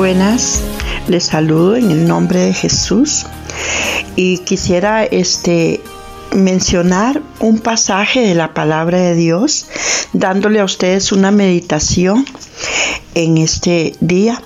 Buenas, les saludo en el nombre de Jesús. Y quisiera este mencionar un pasaje de la palabra de Dios, dándole a ustedes una meditación en este día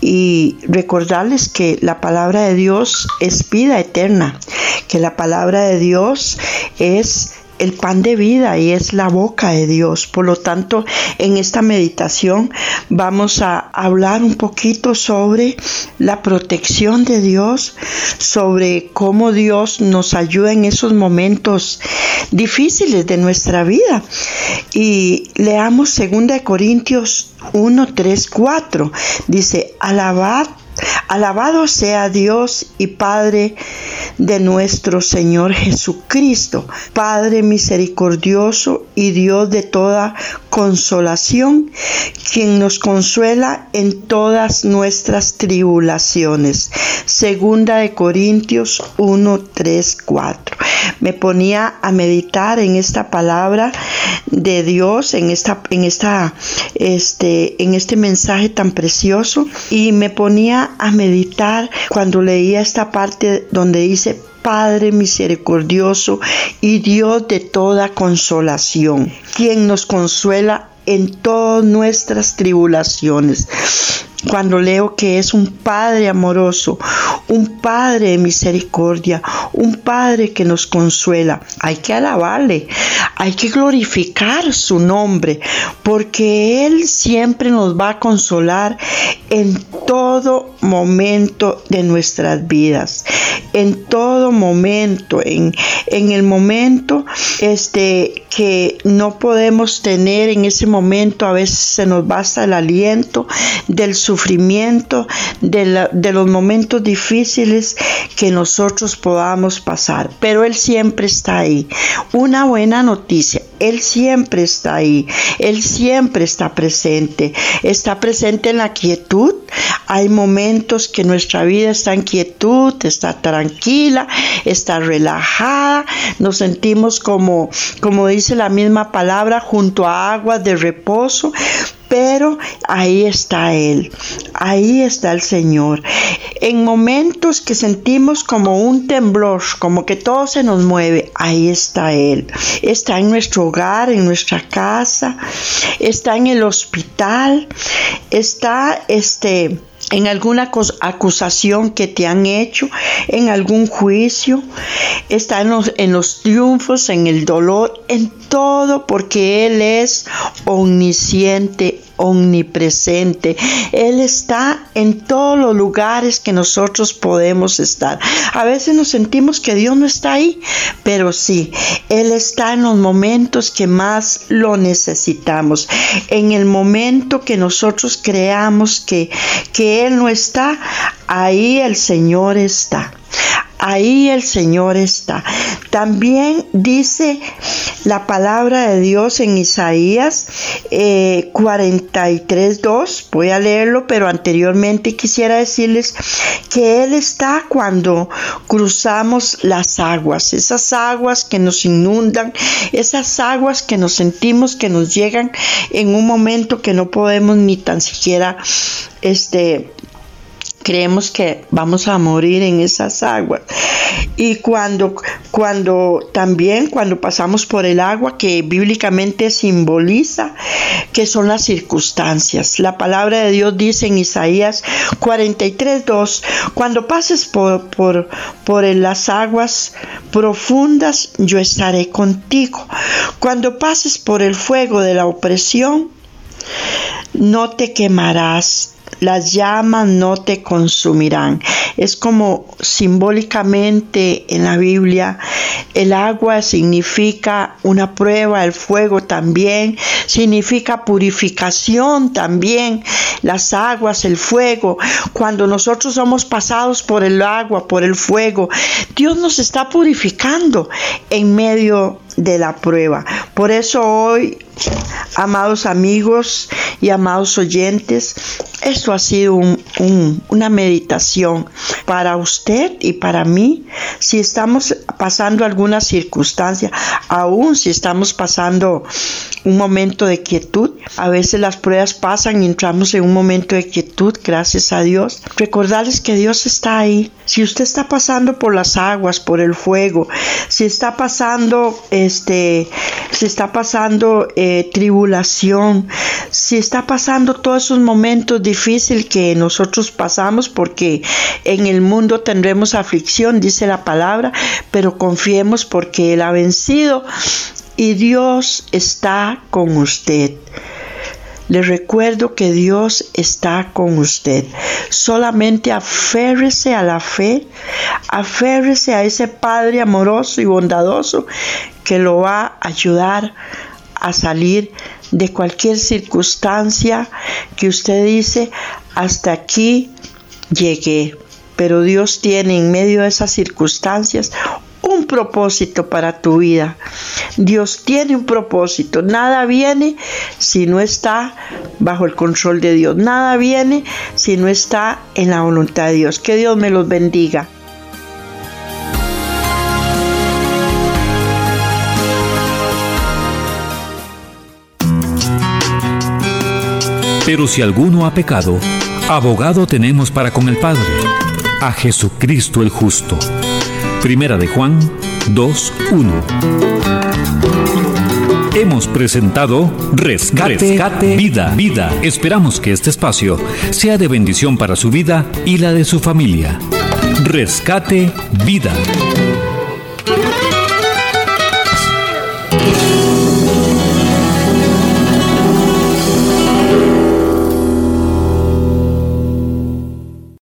y recordarles que la palabra de Dios es vida eterna, que la palabra de Dios es el pan de vida y es la boca de Dios. Por lo tanto, en esta meditación vamos a hablar un poquito sobre la protección de Dios, sobre cómo Dios nos ayuda en esos momentos difíciles de nuestra vida. Y leamos 2 Corintios 1, 3, 4. Dice, alabad Alabado sea Dios y Padre de nuestro Señor Jesucristo, Padre misericordioso y Dios de toda consolación, quien nos consuela en todas nuestras tribulaciones. Segunda de Corintios 1, 3, 4. Me ponía a meditar en esta palabra de Dios, en esta, en esta, este, en este mensaje tan precioso y me ponía a meditar cuando leía esta parte donde dice Padre misericordioso y Dios de toda consolación, quien nos consuela en todas nuestras tribulaciones cuando leo que es un Padre amoroso, un Padre de misericordia, un Padre que nos consuela. Hay que alabarle, hay que glorificar su nombre, porque Él siempre nos va a consolar en todo momento de nuestras vidas, en todo momento, en, en el momento este, que no podemos tener en ese momento, a veces se nos basta el aliento del sufrimiento, de, de los momentos difíciles que nosotros podamos pasar, pero Él siempre está ahí. Una buena noticia, Él siempre está ahí, Él siempre está presente, está presente en la quietud. Hay momentos que nuestra vida está en quietud, está tranquila, está relajada, nos sentimos como, como dice la misma palabra, junto a aguas de reposo, pero ahí está Él, ahí está el Señor. En momentos que sentimos como un temblor, como que todo se nos mueve, ahí está Él. Está en nuestro hogar, en nuestra casa, está en el hospital, está este en alguna acusación que te han hecho, en algún juicio, está en los, en los, triunfos, en el dolor, en todo, porque Él es omnisciente, omnipresente. Él está en todos los lugares que nosotros podemos estar. A veces nos sentimos que Dios no está ahí, pero sí, Él está en los momentos que más lo necesitamos. En el momento que nosotros creamos que, que Él no está, ahí el Señor está. Ahí el Señor está. También dice la palabra de Dios en Isaías eh, 43.2. Voy a leerlo, pero anteriormente quisiera decirles que Él está cuando cruzamos las aguas, esas aguas que nos inundan, esas aguas que nos sentimos que nos llegan en un momento que no podemos ni tan siquiera este creemos que vamos a morir en esas aguas. Y cuando, cuando también cuando pasamos por el agua que bíblicamente simboliza que son las circunstancias. La palabra de Dios dice en Isaías 43:2, cuando pases por, por, por las aguas profundas, yo estaré contigo. Cuando pases por el fuego de la opresión, no te quemarás las llamas no te consumirán. Es como simbólicamente en la Biblia el agua significa una prueba, el fuego también, significa purificación también, las aguas, el fuego. Cuando nosotros somos pasados por el agua, por el fuego, Dios nos está purificando en medio de la prueba. Por eso hoy, amados amigos y amados oyentes, esto ha sido una meditación para usted y para mí. Si estamos pasando alguna circunstancia, aún si estamos pasando un momento de quietud, a veces las pruebas pasan y entramos en un momento de quietud, gracias a Dios. Recordarles que Dios está ahí. Si usted está pasando por las aguas, por el fuego, si está pasando, este, si está pasando eh, tribulación, si está pasando todos esos momentos difíciles que nosotros pasamos, porque en el mundo tendremos aflicción, dice la palabra, pero confiemos porque Él ha vencido y Dios está con usted. Le recuerdo que Dios está con usted. Solamente aférrese a la fe, aférrese a ese Padre amoroso y bondadoso que lo va a ayudar a salir de cualquier circunstancia que usted dice, hasta aquí llegué. Pero Dios tiene en medio de esas circunstancias propósito para tu vida. Dios tiene un propósito. Nada viene si no está bajo el control de Dios. Nada viene si no está en la voluntad de Dios. Que Dios me los bendiga. Pero si alguno ha pecado, abogado tenemos para con el Padre, a Jesucristo el justo. Primera de Juan 2.1. Hemos presentado Rescate, Vida, Vida. Esperamos que este espacio sea de bendición para su vida y la de su familia. Rescate Vida.